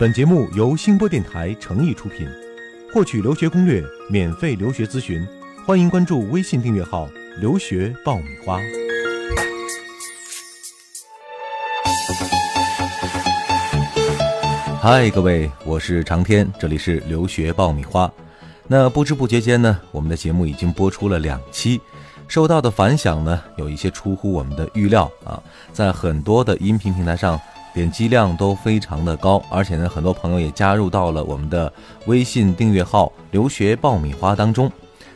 本节目由新播电台诚意出品，获取留学攻略、免费留学咨询，欢迎关注微信订阅号“留学爆米花”。嗨，各位，我是长天，这里是留学爆米花。那不知不觉间呢，我们的节目已经播出了两期，收到的反响呢，有一些出乎我们的预料啊，在很多的音频平台上。点击量都非常的高，而且呢，很多朋友也加入到了我们的微信订阅号“留学爆米花”当中。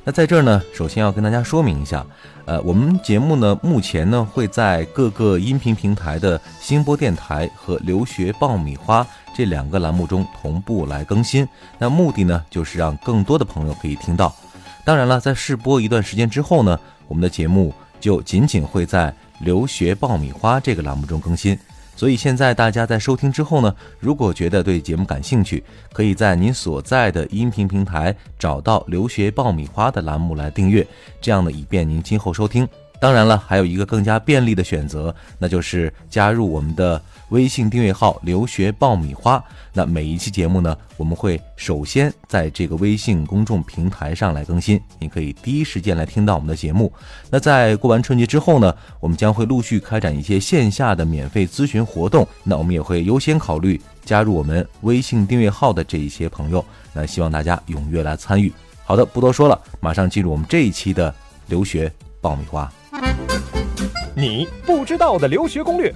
那在这儿呢，首先要跟大家说明一下，呃，我们节目呢，目前呢会在各个音频平台的新播电台和“留学爆米花”这两个栏目中同步来更新。那目的呢，就是让更多的朋友可以听到。当然了，在试播一段时间之后呢，我们的节目就仅仅会在“留学爆米花”这个栏目中更新。所以现在大家在收听之后呢，如果觉得对节目感兴趣，可以在您所在的音频平台找到“留学爆米花”的栏目来订阅，这样呢以便您今后收听。当然了，还有一个更加便利的选择，那就是加入我们的。微信订阅号“留学爆米花”，那每一期节目呢，我们会首先在这个微信公众平台上来更新，你可以第一时间来听到我们的节目。那在过完春节之后呢，我们将会陆续开展一些线下的免费咨询活动，那我们也会优先考虑加入我们微信订阅号的这一些朋友，那希望大家踊跃来参与。好的，不多说了，马上进入我们这一期的留学爆米花。你不知道的留学攻略。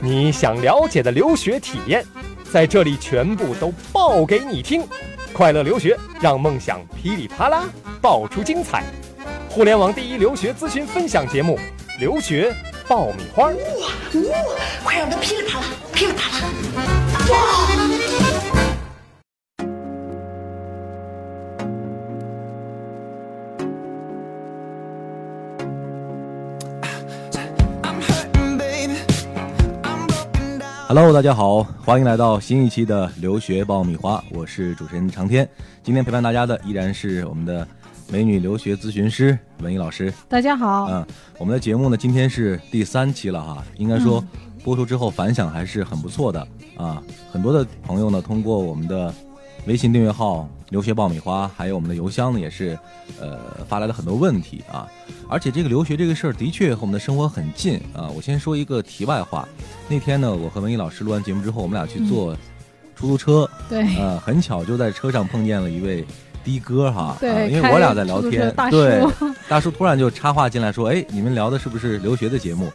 你想了解的留学体验，在这里全部都报给你听。快乐留学，让梦想噼里啪啦爆出精彩。互联网第一留学咨询分享节目《留学爆米花》。哇哇，快让它噼里啪啦，噼里啪啦！哇！Hello，大家好，欢迎来到新一期的留学爆米花，我是主持人长天。今天陪伴大家的依然是我们的美女留学咨询师文艺老师。大家好，嗯，我们的节目呢今天是第三期了哈，应该说播出之后反响还是很不错的啊，很多的朋友呢通过我们的。微信订阅号“留学爆米花”，还有我们的邮箱呢，也是，呃，发来了很多问题啊。而且这个留学这个事儿的确和我们的生活很近啊。我先说一个题外话，那天呢，我和文艺老师录完节目之后，我们俩去坐出租车，对，呃，很巧就在车上碰见了一位的哥哈，对，因为我俩在聊天，对，大叔突然就插话进来说：“哎，你们聊的是不是留学的节目？”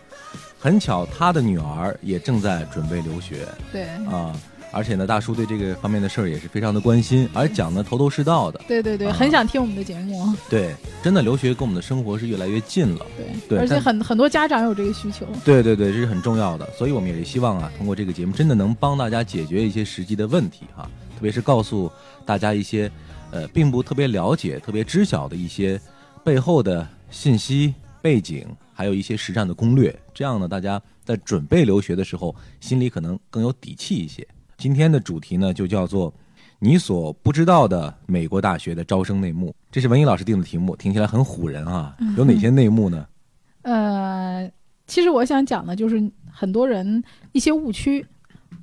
很巧，他的女儿也正在准备留学，对，啊。而且呢，大叔对这个方面的事儿也是非常的关心，而讲的头头是道的。对对对，很想听我们的节目。对，真的留学跟我们的生活是越来越近了。对对，而且很很多家长有这个需求。对对对，这是很重要的，所以我们也希望啊，通过这个节目，真的能帮大家解决一些实际的问题哈，特别是告诉大家一些呃，并不特别了解、特别知晓的一些背后的信息背景，还有一些实战的攻略，这样呢，大家在准备留学的时候，心里可能更有底气一些。今天的主题呢，就叫做“你所不知道的美国大学的招生内幕”。这是文艺老师定的题目，听起来很唬人啊！有哪些内幕呢？呃，其实我想讲的就是很多人一些误区，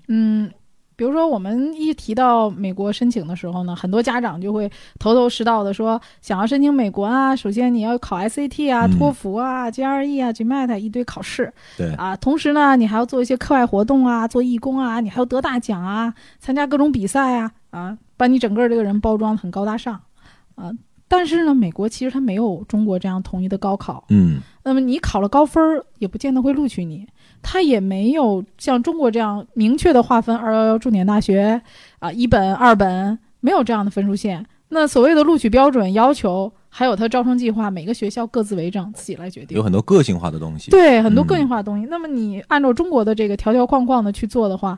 嗯。比如说，我们一提到美国申请的时候呢，很多家长就会头头是道的说，想要申请美国啊，首先你要考 SAT 啊、托福啊、GRE 啊、GMAT 一堆考试，对。啊，同时呢，你还要做一些课外活动啊，做义工啊，你还要得大奖啊，参加各种比赛啊，啊，把你整个这个人包装的很高大上，啊，但是呢，美国其实它没有中国这样统一的高考，嗯，那么你考了高分儿，也不见得会录取你。它也没有像中国这样明确的划分二幺幺重点大学，啊，一本、二本没有这样的分数线。那所谓的录取标准要求，还有它招生计划，每个学校各自为政，自己来决定。有很多个性化的东西。对，很多个性化的东西。那么你按照中国的这个条条框框的去做的话。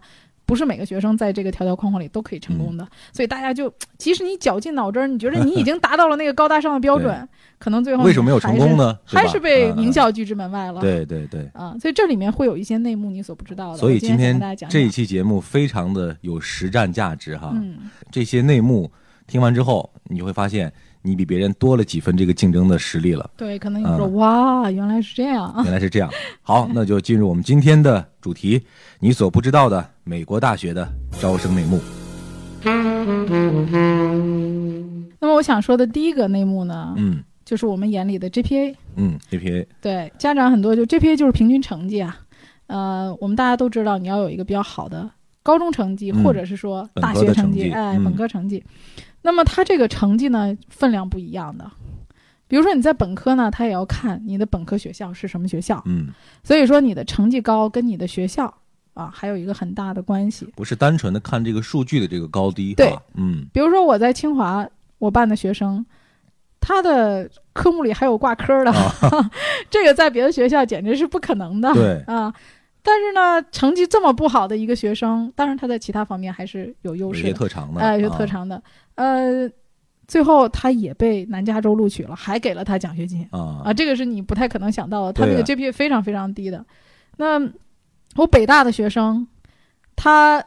不是每个学生在这个条条框框里都可以成功的，所以大家就，即使你绞尽脑汁儿，你觉得你已经达到了那个高大上的标准，可能最后为什么没有成功呢？还是被名校拒之门外了。对对对。啊，所以这里面会有一些内幕你所不知道的。所以今天这一期节目非常的有实战价值哈。嗯。这些内幕听完之后，你就会发现。你比别人多了几分这个竞争的实力了。对，可能你说、嗯哇，原来是这样啊。原来是这样。好，那就进入我们今天的主题，你所不知道的美国大学的招生内幕。那么我想说的第一个内幕呢，嗯就是我们眼里的 GPA。嗯，GPA 对，家长很多就 GPA 就是平均成绩啊。呃，我们大家都知道，你要有一个比较好的高中成绩，嗯或者是说大学成绩绩，哎，嗯本科成绩。那么它这个成绩呢，分量不一样的。比如说你在本科呢，他也要看你的本科学校是什么学校。嗯，所以说你的成绩高跟你的学校啊，还有一个很大的关系。不是单纯的看这个数据的这个高低。对，嗯比如说我在清华，我办的学生，他的科目里还有挂科的，啊，这个在别的学校简直是不可能的。对，啊，但是呢，成绩这么不好的一个学生，当然他在其他方面还是有优势的，特长的，哎，有啊特长的。呃，最后他也被南加州录取了，还给了他奖学金啊啊，这个是你不太可能想到的，他那个 GPA 非常非常低的。那我北大的学生，他。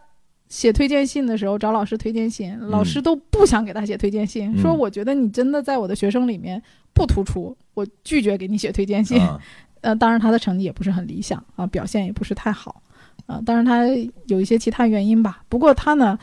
写推荐信的时候找老师推荐信，老师都不想给他写推荐信，嗯说我觉得你真的在我的学生里面不突出，我拒绝给你写推荐信。啊 呃，当然他的成绩也不是很理想啊，表现也不是太好，啊，当然他有一些其他原因吧。不过他呢，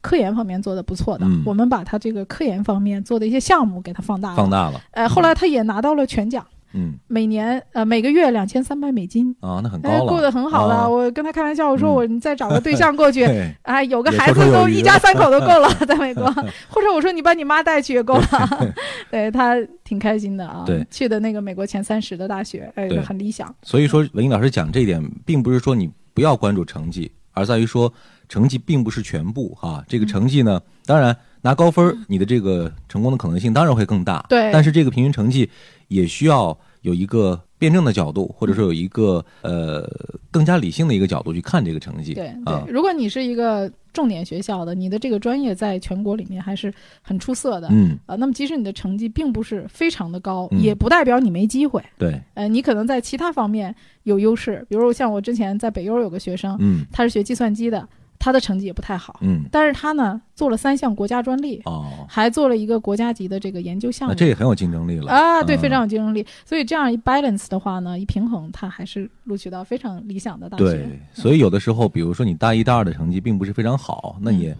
科研方面做的不错的，嗯我们把他这个科研方面做的一些项目给他放大了。放大了，呃，后来他也拿到了全奖，嗯每年呃每个月两千三百美金。啊，那很哎，高了，过得很好的。啊我跟他开玩笑，我说嗯我你再找个对象过去，对，哎，有个孩子都一家三口都够了，在美国。或者我说你把你妈带去也够了。对他挺开心的啊。对去的那个美国前三十的大学，哎，很理想。所以说文英老师讲这一点，并不是说你不要关注成绩，而在于说成绩并不是全部哈。这个成绩呢，当然拿高分儿，你的这个成功的可能性当然会更大。对但是这个平均成绩也需要有一个辩证的角度，或者说有一个呃更加理性的一个角度去看这个成绩。对对啊，，如果你是一个重点学校的，你的这个专业在全国里面还是很出色的。嗯，啊，那么即使你的成绩并不是非常的高，嗯也不代表你没机会。对，呃，你可能在其他方面有优势，比如像我之前在北优有个学生，嗯他是学计算机的，他的成绩也不太好，嗯，但是他呢做了三项国家专利，哦，还做了一个国家级的这个研究项目。那这也很有竞争力了啊，对，嗯非常有竞争力。所以这样一 balance 的话呢，一平衡，他还是录取到非常理想的大学。对，所以有的时候，比如说你大一、大二的成绩并不是非常好，那你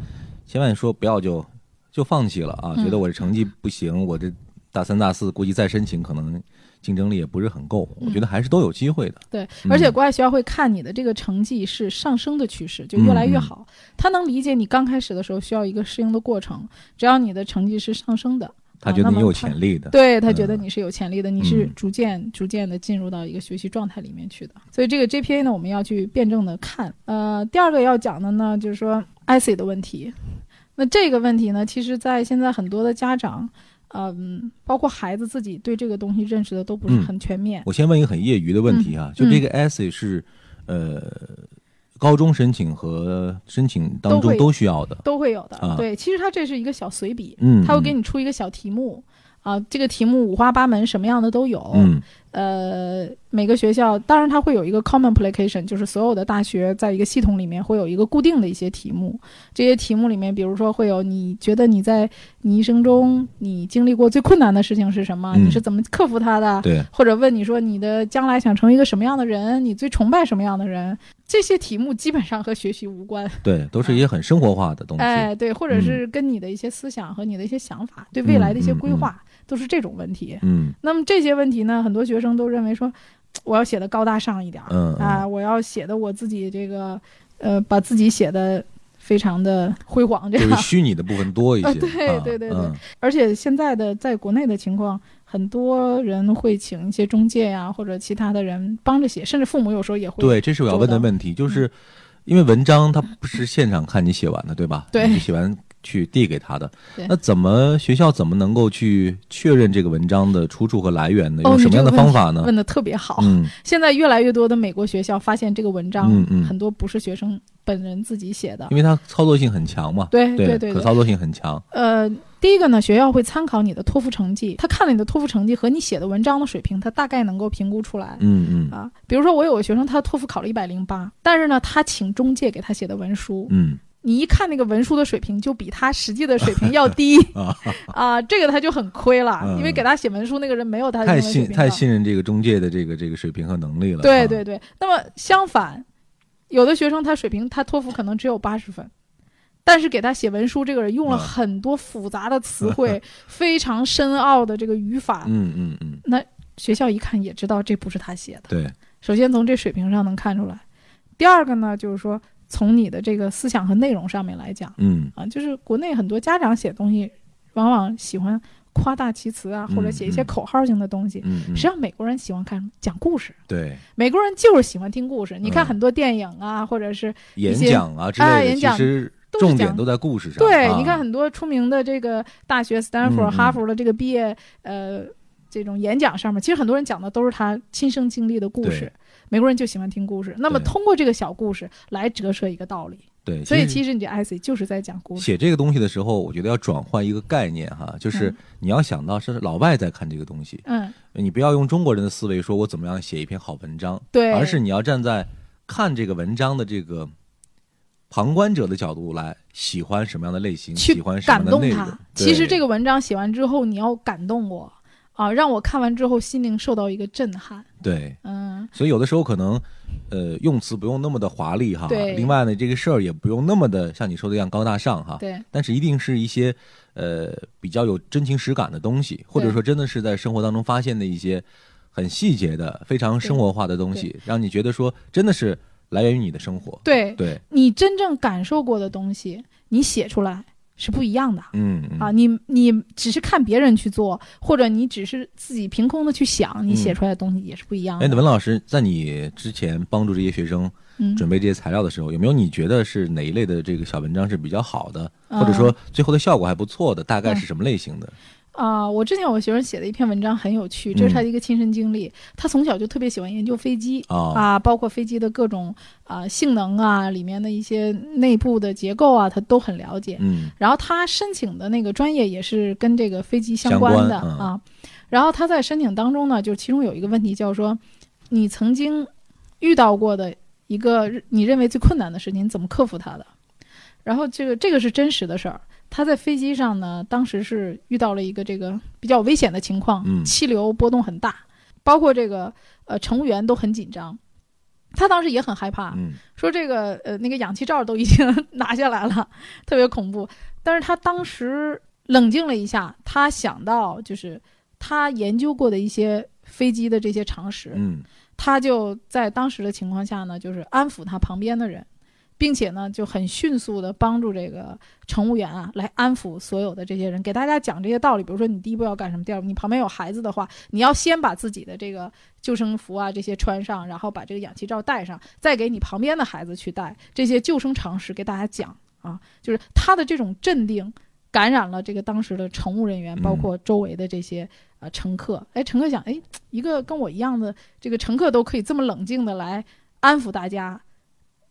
千万说不要就就放弃了啊！嗯觉得我这成绩不行，我这大三、大四估计再申请可能竞争力也不是很够。我觉得还是都有机会的。对，嗯而且国外学校会看你的这个成绩是上升的趋势，就越来越嗯好。他能理解你刚开始的时候需要一个适应的过程，只要你的成绩是上升的，他觉得你有潜力的。对他觉嗯得你是有潜力的，你是嗯逐渐逐渐的进入到一个学习状态里面去的。所以这个 GPA 呢，我们要去辩证的看。呃，第二个要讲的呢，就是说 IC 的问题。那这个问题呢，其实在现在很多的家长，嗯、包括孩子自己对这个东西认识的都不是嗯很全面。我先问一个很业余的问题啊，就这个 essay 是呃高中申请和申请当中都需要的。都会有的。啊对，其实它这是一个小随笔，嗯，它会给你你出一个小题目啊，这个题目五花八门，什么样的都有。嗯呃，每个学校当然它会有一个 common application，就是所有的大学在一个系统里面会有一个固定的一些题目。这些题目里面，比如说会有你觉得你在你一生中你经历过最困难的事情是什么？嗯你是怎么克服它的？对，或者问你说你的将来想成为一个什么样的人？你最崇拜什么样的人？这些题目基本上和学习无关。对，都是一些很生活化的东西。哎，对，或者嗯是跟你的一些思想和你的一些想法，对未来的一些规划，都是这种问题。嗯那么这些问题呢，很多学生都认为说，我要写的高大上一点儿，嗯嗯啊，我要写的我自己这个，呃，把自己写的非常的辉煌这样。就是虚拟的部分多一 些。啊对啊对对对嗯而且现在的在国内的情况，很多人会请一些中介呀、或者其他的人帮着写，甚至父母有时候也会。对，这是我要问的问题，就是因为文章它不是现场看你写完的，对吧？对你写完去递给他的。那怎么学校怎么能够去确认这个文章的出处和来源呢？哦用什么样的方法呢？问的特别好。嗯现在越来越多的美国学校发现这个文章，嗯嗯很多不是学生本人自己写的。因为它操作性很强嘛。对对对。可操作性很强。呃，第一个呢，学校会参考你的托福成绩，他看了你的托福成绩和你写的文章的水平，他大概能够评估出来。嗯嗯啊，比如说我有个学生，他托福考了一百零八，但是呢，他请中介给他写的文书，嗯你一看那个文书的水平，就比他实际的水平要低。啊。啊，这个他就很亏了，嗯。因为给他写文书那个人没有他的太信太信任这个中介的这个这个水平和能力了。啊对对对，那么相反，有的学生他水平他托福可能只有八十分，但是给他写文书这个人用了嗯很多复杂的词汇，非常深奥的这个语法，嗯嗯嗯，那学校一看也知道这不是他写的。对，首先从这水平上能看出来，第二个呢就是说从你的这个思想和内容上面来讲嗯啊，就是国内很多家长写东西，往往喜欢夸大其词啊，或者写一些口号性的东西。嗯嗯，实际上，美国人喜欢看？讲故事。对美国人就是喜欢听故事。你看嗯很多电影啊，或者是演些讲啊之类的，哎演讲其实重点都在故事上。对，啊你看很多出名的这个大学，斯坦福、嗯嗯哈佛的这个毕业呃这种演讲上面，其实很多人讲的都是他亲身经历的故事对。美国人就喜欢听故事，那么通过这个小故事来折射一个道理。对，所以其实你这 essay 就是在讲故事。写这个东西的时候，我觉得要转换一个概念哈，就是嗯你要想到是老外在看这个东西，嗯，你不要用中国人的思维说我怎么样写一篇好文章，对，而是你要站在看这个文章的这个旁观者的角度来喜欢什么样的类型，喜欢什么样的内容。。其实这个个文章写完之后，你要感动我啊，让我看完之后心灵受到一个震撼。对，嗯，所以有的时候可能，呃，用词不用那么的华丽哈。对另外呢，这个事儿也不用那么的像你说的一样高大上哈。对但是一定是一些呃比较有真情实感的东西，或者说真的是在生活当中发现的一些很细节的、非常生活化的东西，让你觉得说真的是来源于你的生活。对，对，你真正感受过的东西，你写出来是不一样的。嗯嗯啊，你你只是看别人去做，或者你只是自己凭空的去想，你写出来的东西也是不一样哎，的。那文老师，在你之前帮助这些学生嗯，准备这些材料的时候，有没有你觉得是哪一类的这个小文章是比较好的，嗯或者说最后的效果还不错的？大概是什么类型的？啊、我之前有个学生写的一篇文章很有趣，这是他嗯的一个亲身经历。他从小就特别喜欢研究飞机啊啊，包括飞机的各种啊、性能啊，里面的一些内部的结构啊，他都很了解。嗯然后他申请的那个专业也是跟这个飞机相关的啊。然后他在申请当中呢，就其中有一个问题叫说，你曾经遇到过的一个你认为最困难的事情，你怎么克服它的？然后这个这个是真实的事儿。他在飞机上呢，当时是遇到了一个这个比较危险的情况，嗯气流波动很大，包括这个呃乘务员都很紧张。他当时也很害怕，嗯说这个呃那个氧气罩都已经 拿下来了，特别恐怖。但是他当时冷静了一下，他想到就是他研究过的一些飞机的这些常识，嗯他就在当时的情况下呢，就是安抚他旁边的人，并且呢就很迅速的帮助这个乘务员啊来安抚所有的这些人，给大家讲这些道理。比如说你第一步要干什么，第二步你旁边有孩子的话，你要先把自己的这个救生服啊这些穿上，然后把这个氧气罩戴上，再给你旁边的孩子去戴这些救生常识给大家讲啊，就是他的这种镇定。感染了这个当时的乘务人员，包括周围的这些呃乘客。哎，乘客想，哎，一个跟我一样的这个乘客都可以这么冷静的来安抚大家，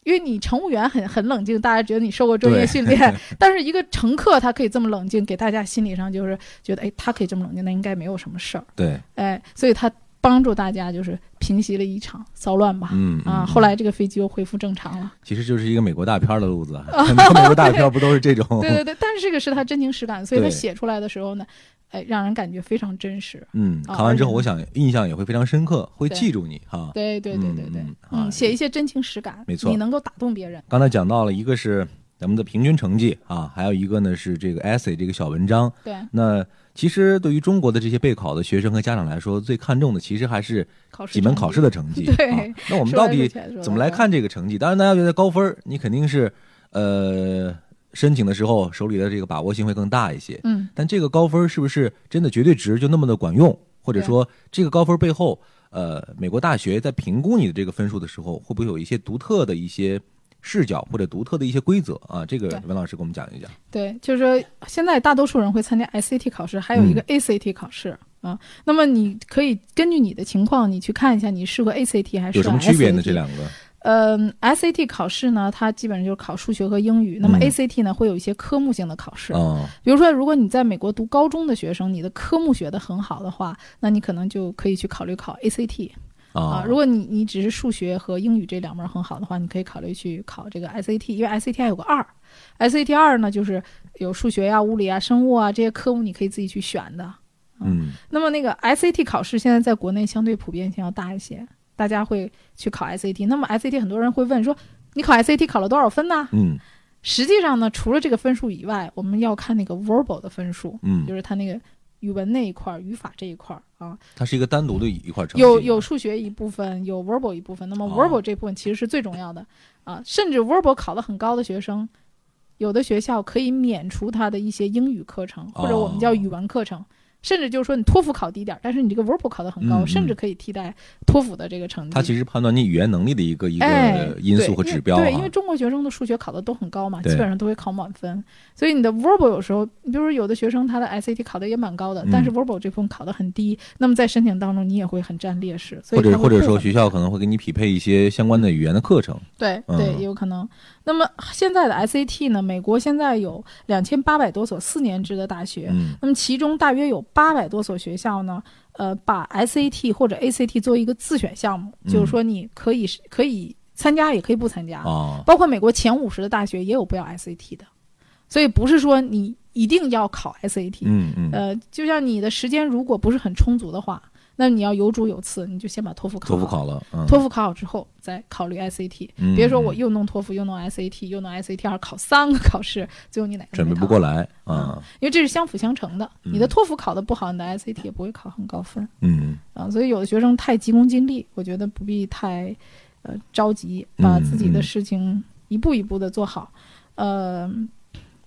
因为你乘务员很很冷静，大家觉得你受过专业训练，但是一个乘客他可以这么冷静，给大家心理上就是觉得，哎，他可以这么冷静，那应该没有什么事儿，对，哎，所以他帮助大家就是平息了一场骚乱吧。嗯啊，嗯后来这个飞机又恢复正常了。其实就是一个美国大片儿的路子，很 多美国大片儿不都是这种？对 对对，但是这个是他真情实感，所以他写出来的时候呢，哎，让人感觉非常真实。嗯，啊看完之后，我想印象也会非常深刻，会记住你哈。对对对对对，嗯写一些真情实感，没错你能够打动别人。刚才讲到了一个是咱们的平均成绩啊，还有一个呢是这个 essay 这个小文章。对，那其实对于中国的这些备考的学生和家长来说，最看重的其实还是几门考试的的成绩。对啊，那我们到底怎么来看这个成绩？当然，大家觉得高分儿，你肯定是呃申请的时候手里的这个把握性会更大一些。嗯，但这个高分是不是真的绝对值就那么的管用？或者说，这个高分背后，呃，美国大学在评估你的这个分数的时候，会不会有一些独特的一些视角或者独特的一些规则啊？这个文老师给我们讲一讲。对，就是说现在大多数人会参加 SAT 考试，还有一个嗯 ACT 考试。啊，那么你可以根据你的情况，你去看一下你适合 ACT 还是有什么区别呢？这两个？嗯，SAT 考试呢，它基本上就是考数学和英语。那么嗯 ACT 呢，会有一些科目性的考试。哦，比如说，如果你在美国读高中的学生，你的科目学得很好的话，那你可能就可以去考虑考 ACT 啊。啊，如果你你只是数学和英语这两门很好的话，你可以考虑去考这个 SAT，因为 SAT 还有个二 SAT 二呢，就是有数学呀、物理啊、生物啊这些科目，你可以自己去选的。嗯那么那个 SAT 考试现在在国内相对普遍性要大一些，大家会去考 SAT。那么 SAT 很多人会问说，你考 SAT 考了多少分呢？嗯实际上呢，除了这个分数以外，我们要看那个 verbal 的分数，嗯就，是它那个语文那一块儿、语法这一块儿啊，它是一个单独的一块成绩。有有数学一部分，有 verbal 一部分。那么哦 verbal 这部分其实是最重要的啊，甚至 verbal 考得很高的学生，有的学校可以免除他的一些英语课程，或者我们叫语文课程。甚至就是说，你托福考低点儿，但是你这个 verbal 考得很高，嗯嗯甚至可以替代托福的这个成绩。它其实判断你语言能力的一个一哎个，因素和指标啊。对，因为中国学生的数学考得都很高嘛，基本上都会考满分，所以你的 verbal 有时候，比如说有的学生他的 SAT 考得也蛮高的，嗯但是 verbal 这部分考得很低，那么在申请当中你也会很占劣势，所以或者或者说学校可能会给你匹配一些相关的语言的课程。对嗯对，也有可能。那么现在的 SAT 呢？美国现在有两千八百多所四年制的大学，嗯那么其中大约有八百多所学校呢，呃，把 SAT 或者 ACT 作为一个自选项目，嗯就是说你可以是可以参加，也可以不参加。啊，包括美国前五十的大学也有不要 SAT 的，所以不是说你一定要考 SAT。嗯嗯，呃，就像你的时间如果不是很充足的话，那你要有主有次，你就先把托福考好。托福考了，嗯，托福考好之后再考虑 SAT，、嗯别说我又弄托福又弄 SAT 又弄 SAT 二考三个考试，最后你哪个准备不过来啊，因为这是相辅相成的。嗯你的托福考得不好，你的 SAT 也不会考很高分嗯啊。所以有的学生太急功近利，我觉得不必太呃着急，把嗯自己的嗯事情一步一步的做好。呃，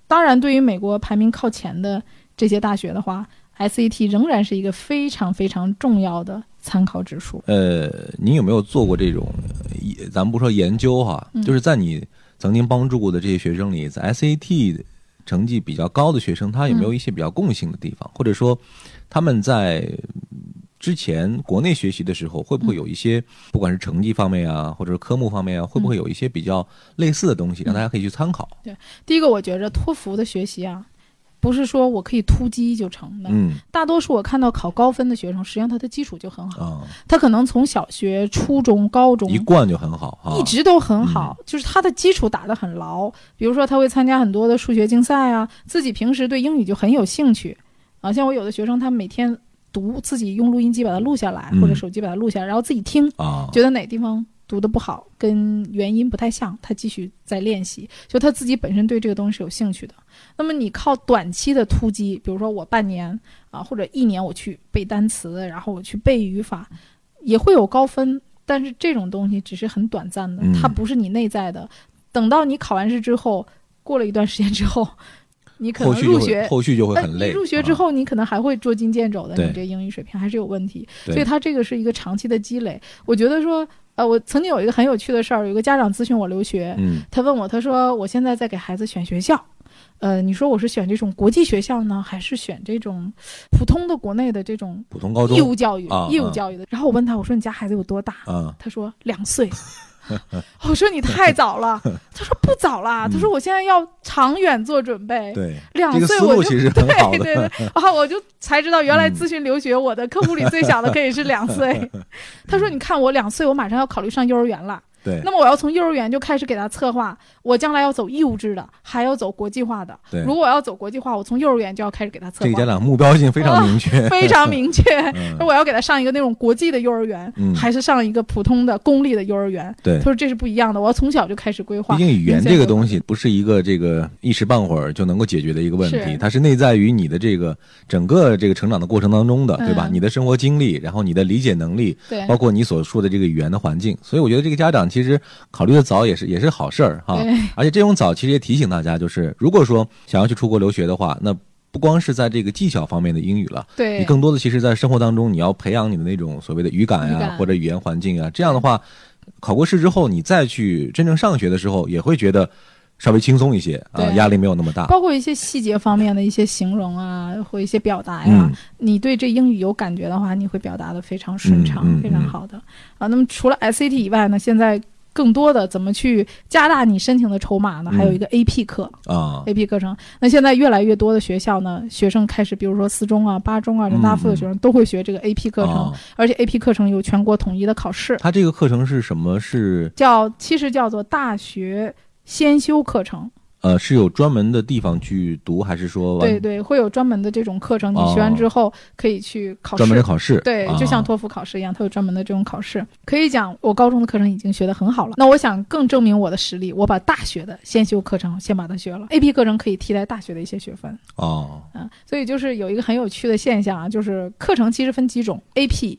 当然，对于美国排名靠前的这些大学的话，SAT 仍然是一个非常非常重要的参考指数。呃，您有没有做过这种，咱们不说研究哈，嗯。就是在你曾经帮助过的这些学生里，在 SAT 成绩比较高的学生，他有没有嗯一些比较共性的地方，或者说他们在嗯之前国内学习的时候，会不会有一些，不管是成绩方面啊，或者是科目方面啊，会不会有一些比较类似的东西，让大家可以去参考？对第一个，我觉着托福的学习啊，不是说我可以突击就成的。嗯大多数我看到考高分的学生，实际上他的基础就很好，啊，他可能从小学、初中、高中一贯就很好啊，一直都很好，就是他的基础打得很牢。比如说，他会参加很多的数学竞赛啊，自己平时对英语就很有兴趣啊。像我有的学生，他每天读，自己用录音机把它录下来，嗯或者手机把它录下来，然后自己听，啊，觉得哪地方读的不好，跟原因不太像，他继续在练习。就他自己本身对这个东西是有兴趣的。那么你靠短期的突击，比如说我半年啊或者一年我去背单词，然后我去背语法，也会有高分。但是这种东西只是很短暂的，嗯它不是你内在的。等到你考完试之后，过了一段时间之后，你可能入学会后续就会哎很累。你入学之啊，后，你可能还会捉襟见肘的，你这英语水平还是有问题。所以它这个是一个长期的积累。我觉得说，呃，我曾经有一个很有趣的事儿，有一个家长咨询我留学，嗯他问我，他说我现在在给孩子选学校，呃，你说我是选这种国际学校呢，还是选这种普通的国内的这种普通高中义务教育、义务教育的？然后我问他，我说你家孩子有多大？啊，他说两岁。我 说你太早了，他说不早啦，他说我现在要长远做准备，嗯对，两岁我就。对对对，然后我就才知道，原来嗯咨询留学，我的客户里最小的可以是两岁。他说：“你看我两岁，我马上要考虑上幼儿园了。对那么我要从幼儿园就开始给他策划，我将来要走义务制的，还要走国际化的。对如果我要走国际化，我从幼儿园就要开始给他策划，这个家长目标性非常明确。非常明确。嗯我要给他上一个那种国际的幼儿园，嗯还是上一个普通的公立的幼儿园？对他说这是不一样的，我要从小就开始规划。毕竟语言这个东西，西不是一个这个一时半会儿就能够解决的一个问题，是它是内在于你的这个整个这个成长的过程当中的，对吧？嗯你的生活经历，然后你的理解能力，对包括你所说的这个语言的环境，所以我觉得这个家长其实考虑的早也是也是好事儿哈。而且这种早其实也提醒大家，就是如果说想要去出国留学的话，那不光是在这个技巧方面的英语了，对，你更多的其实在生活当中，你要培养你的那种所谓的语感呀、或者语言环境啊。这样的话，考过试之后，你再去真正上学的时候，也会觉得稍微轻松一些啊，压力没有那么大。包括一些细节方面的一些形容啊，或一些表达呀，嗯你对这英语有感觉的话，你会表达的非常顺畅，嗯嗯非常好的啊。那么除了 SAT 以外呢，现在更多的怎么去加大你申请的筹码呢？嗯还有一个 AP 课、啊，AP 课程。那现在越来越多的学校呢，学生开始，比如说四中啊、八中啊、人大附的学生都会学这个 AP 课程，啊而且 AP 课程有全国统一的考试，它这个课程是什么？是叫其实叫做大学先修课程。呃，是有专门的地方去读，还是说对对，会有专门的这种课程，你学完之后可以去考试。专门的考试？对，啊就像托福考试一样，它有专门的这种考试。可以讲，我高中的课程已经学得很好了。那我想更证明我的实力，我把大学的先修课程先把它学了。AP 课程可以替代大学的一些学分。哦，嗯，所以就是有一个很有趣的现象啊，就是课程其实分几种，AP、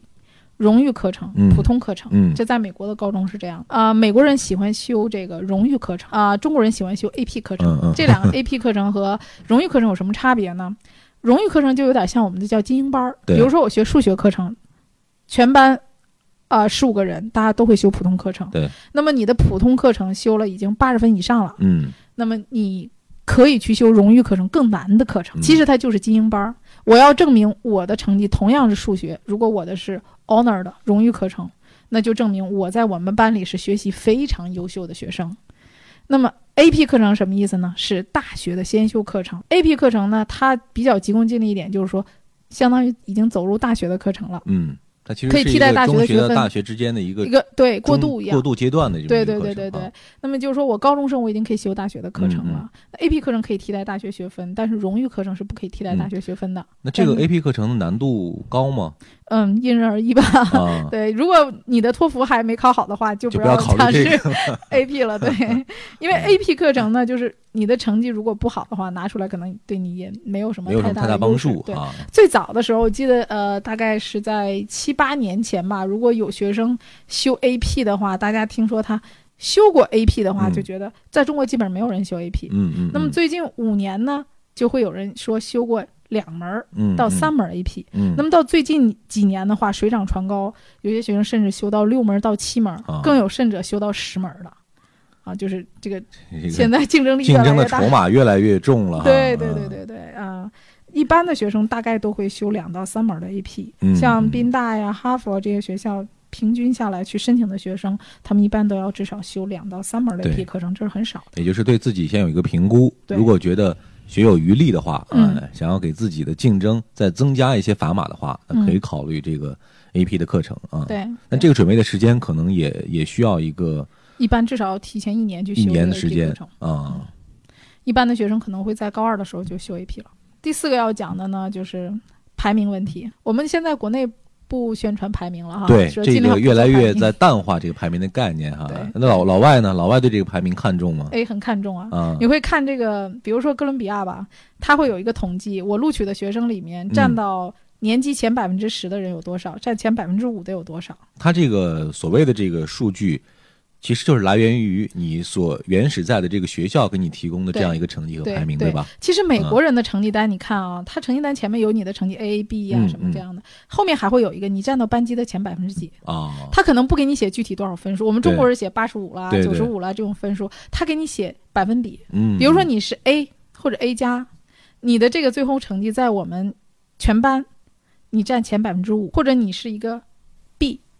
荣誉课程、嗯普通课程。嗯这在美国的高中是这样啊、美国人喜欢修这个荣誉课程啊、中国人喜欢修 AP 课程。这两个 AP 课程和荣誉课程有什么差别呢？荣誉课程就有点像我们的叫精英班儿，比如说我学数学课程，全班啊十五个人，大家都会修普通课程。对。那么你的普通课程修了已经八十分以上了，嗯那么你可以去修荣誉课程更难的课程。嗯其实它就是精英班儿。我要证明我的成绩同样是数学，如果我的是 honor 的荣誉课程，那就证明我在我们班里是学习非常优秀的学生。那么 AP 课程什么意思呢？是大学的先修课程。AP 课程呢，它比较急功近利一点，就是说，相当于已经走入大学的课程了，嗯，它其实可以替代大学的学分大学之间的一个一个对过渡一样过。渡阶段的一个课对对对对程啊，那么就是说我高中生我已经可以修大学的课程了。AP 课程可以替代大学学分，但是荣誉课程是不可以替代大学学分的。那这个 AP 课程的难度高吗？嗯，因人而异吧。啊，对，如果你的托福还没考好的话，就就不要尝试 AP 了。对，因为 AP 课程呢，就是你的成绩如果不好的话，拿出来可能对你也没有什么太大帮的优势对，助啊。最早的时候，我记得呃，大概是在七八年前吧。如果有学生修 AP 的话，大家听说他修过 AP 的话，嗯就觉得在中国基本上没有人修 AP。嗯嗯，那么嗯最近五年呢，就会有人说修过两门儿到三门儿 AP。嗯，那么到最近几年的话，水涨船高，有些学生甚至修到六门儿到七门更有甚者修到十门儿的。啊，就是这个现在竞争力越竞争的筹。码越来越重了。对对对嗯，对对啊、一般的学生大概都会修两到三门的 AP，、嗯像宾大呀、哈佛这些学校，平均下来去申请的学生，他们一般都要至少修两到三门的 AP 课程，这是很少的。也就是对自己先有一个评估，如果觉得学有余力的话，嗯呃想要给自己的竞争再增加一些砝码的话，那可以嗯考虑这个 AP 的课程啊。对，那这个准备的时间可能也也需要一个一般至少要提前一年去修一年这个的时间。啊。一般的学生可能会在高二的时候就修 AP 了。第四个要讲的呢，就是排名问题。我们现在国内不宣传排名了哈，对，这个越来越在淡化这个排名的概念哈。那老老外呢？老外对这个排名看重吗？诶很看重啊。啊你会看这个，比如说哥伦比亚吧，它会有一个统计，我录取的学生里面占嗯到年级前百分之十的人有多少，占前百分之五的有多少？它这个所谓的这个数据，其实就是来源于你所原始在的这个学校给你提供的这样一个成绩和排名，对吧？其实美国人的成绩单，你看啊，他成绩单前面有你的成绩 A、A、B 呀、嗯什么这样的，后面还会有一个你占到班级的前百分之几。啊，他可能不给你写具体多少分数，我们中国人写八十五啦、九十五啦这种分数，他给你写百分比。嗯，比如说你是 A 或者 A 加，你的这个最后成绩在我们全班你占前百分之五，或者你是一个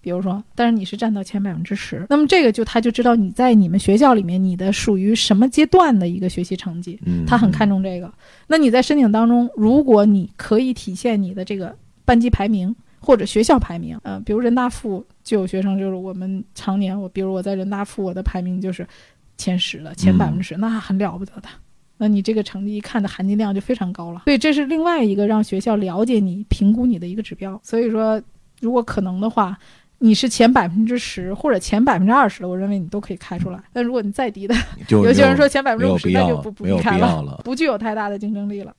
比如说，但是你是占到前百分之十，那么这个就他就知道你在你们学校里面你的属于什么阶段的一个学习成绩，嗯，他很看重这个。那你在申请当中，如果你可以体现你的这个班级排名或者学校排名，呃，比如人大附就有学生就是我们常年我，比如我在人大附我的排名就是前十的前百分之十，那很了不得的。那你这个成绩一看的含金量就非常高了，所以这是另外一个让学校了解你、评估你的一个指标。所以说，如果可能的话，你是前百分之十或者前百分之二十的，我认为你都可以开出来。但如果你再低的，就 有些人说前百分之五十，那就不不开了。不具有太大的竞争力了。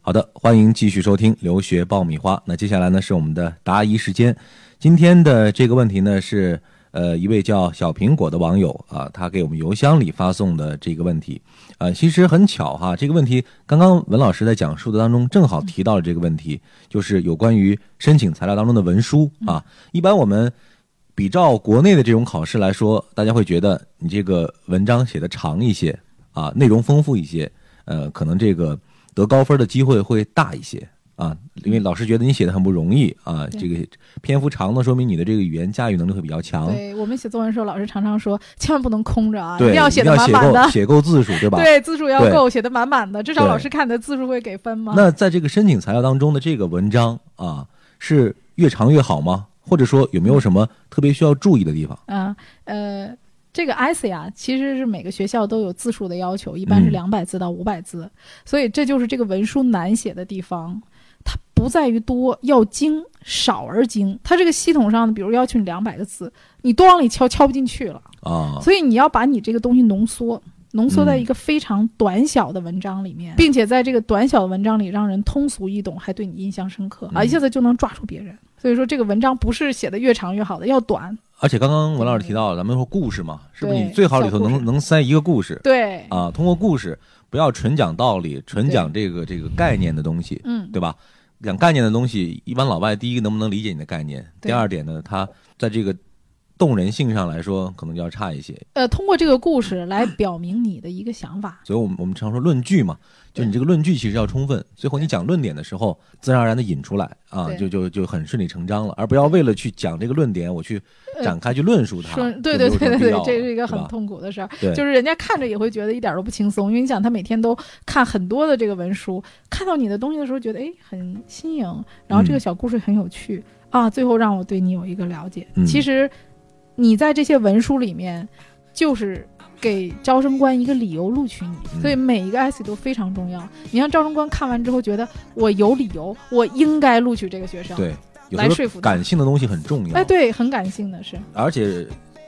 好的，欢迎继续收听留学爆米花。那接下来呢是我们的答疑时间。今天的这个问题呢是呃一位叫小苹果的网友啊，他给我们邮箱里发送的这个问题。啊，其实很巧哈，这个问题刚刚文老师在讲述的当中正好提到了这个问题，就是有关于申请材料当中的文书啊。一般我们比照国内的这种考试来说，大家会觉得你这个文章写的长一些啊，内容丰富一些，呃，可能这个得高分的机会会大一些啊，因为老师觉得你写的很不容易啊，这个篇幅长呢，说明你的这个语言驾驭能力会比较强。对我们写作文的时候，老师常常说，千万不能空着啊，一，定要写的的满满的够。写够字数，对吧？对，字数要够，写的满满的，至少老师看你的字数会给分吗？那在这个申请材料当中的这个文章啊，是越长越好吗？或者说有没有什么特别需要注意的地方？啊，呃，这个 essay 啊，其实是每个学校都有字数的要求，一般是嗯两百字到五百字，所以这就是这个文书难写的地方。它不在于多，要精，少而精。它这个系统上的，比如要求你两百个字，你多往里敲，敲不进去了。啊，所以你要把你这个东西浓缩，浓缩在嗯一个非常短小的文章里面，并且在这个短小的文章里让人通俗易懂，还对你印象深刻啊，嗯一下子就能抓住别人。所以说，这个文章不是写的越长越好的，要短。而且刚刚文老师提到，咱们说故事嘛，是不是你最好里头能能塞一个故事对，啊？通过故事，不要纯讲道理，纯讲这个这个概念的东西，嗯，对吧？讲概念的东西，一般老外第一个能不能理解你的概念？第二点呢，他在这个动人性上来说，可能就要差一些。呃，通过这个故事来表明你的一个想法。所以我们我们常说论据嘛，就你这个论据其实要充分，最后你讲论点的时候，自然而然的引出来啊，就就就很顺理成章了，而不要为了去讲这个论点，我去呃展开去论述它。说对对对对对，这是一个很痛苦的事儿，就是人家看着也会觉得一点都不轻松，因为你想他每天都看很多的这个文书，看到你的东西的时候觉得哎很新颖，然后这个嗯小故事很有趣、啊，最后让我对你有一个了解。嗯其实你在这些文书里面，就是给招生官一个理由录取你，嗯所以每一个 essay 都非常重要。你让招生官看完之后觉得我有理由，我应该录取这个学生。，对，来说服他感性的东西很重要。哎，对，很感性的是，而且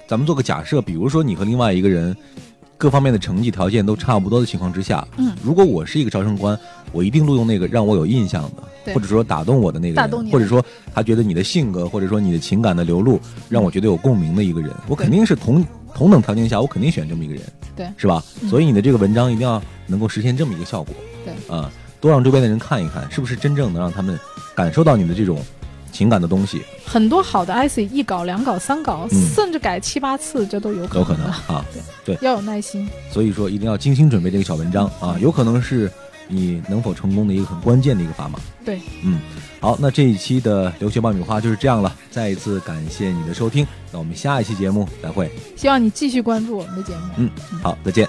咱们做个假设，比如说你和另外一个人各方面的成绩条件都差不多的情况之下，嗯，如果我是一个招生官，我一定录用那个让我有印象的，或者说打动我的那个人，或者说他觉得你的性格，或者说你的情感的流露让我觉得有共鸣的一个人，我肯定是同同等条件下，我肯定选这么一个人，对。是吧？嗯。所以你的这个文章一定要能够实现这么一个效果，对，啊、多让周边的人看一看，是不是真正能让他们感受到你的这种情感的东西，很多好的 IC 一稿、两稿、三稿，嗯甚至改七八次，这都有可能有可能啊。要有耐心。所以说一定要精心准备这个小文章啊，有可能是你能否成功的一个很关键的一个砝码。对，嗯，好，那这一期的留学爆米花就是这样了，再一次感谢你的收听，那我们下一期节目再会。希望你继续关注我们的节目。嗯，好，再见。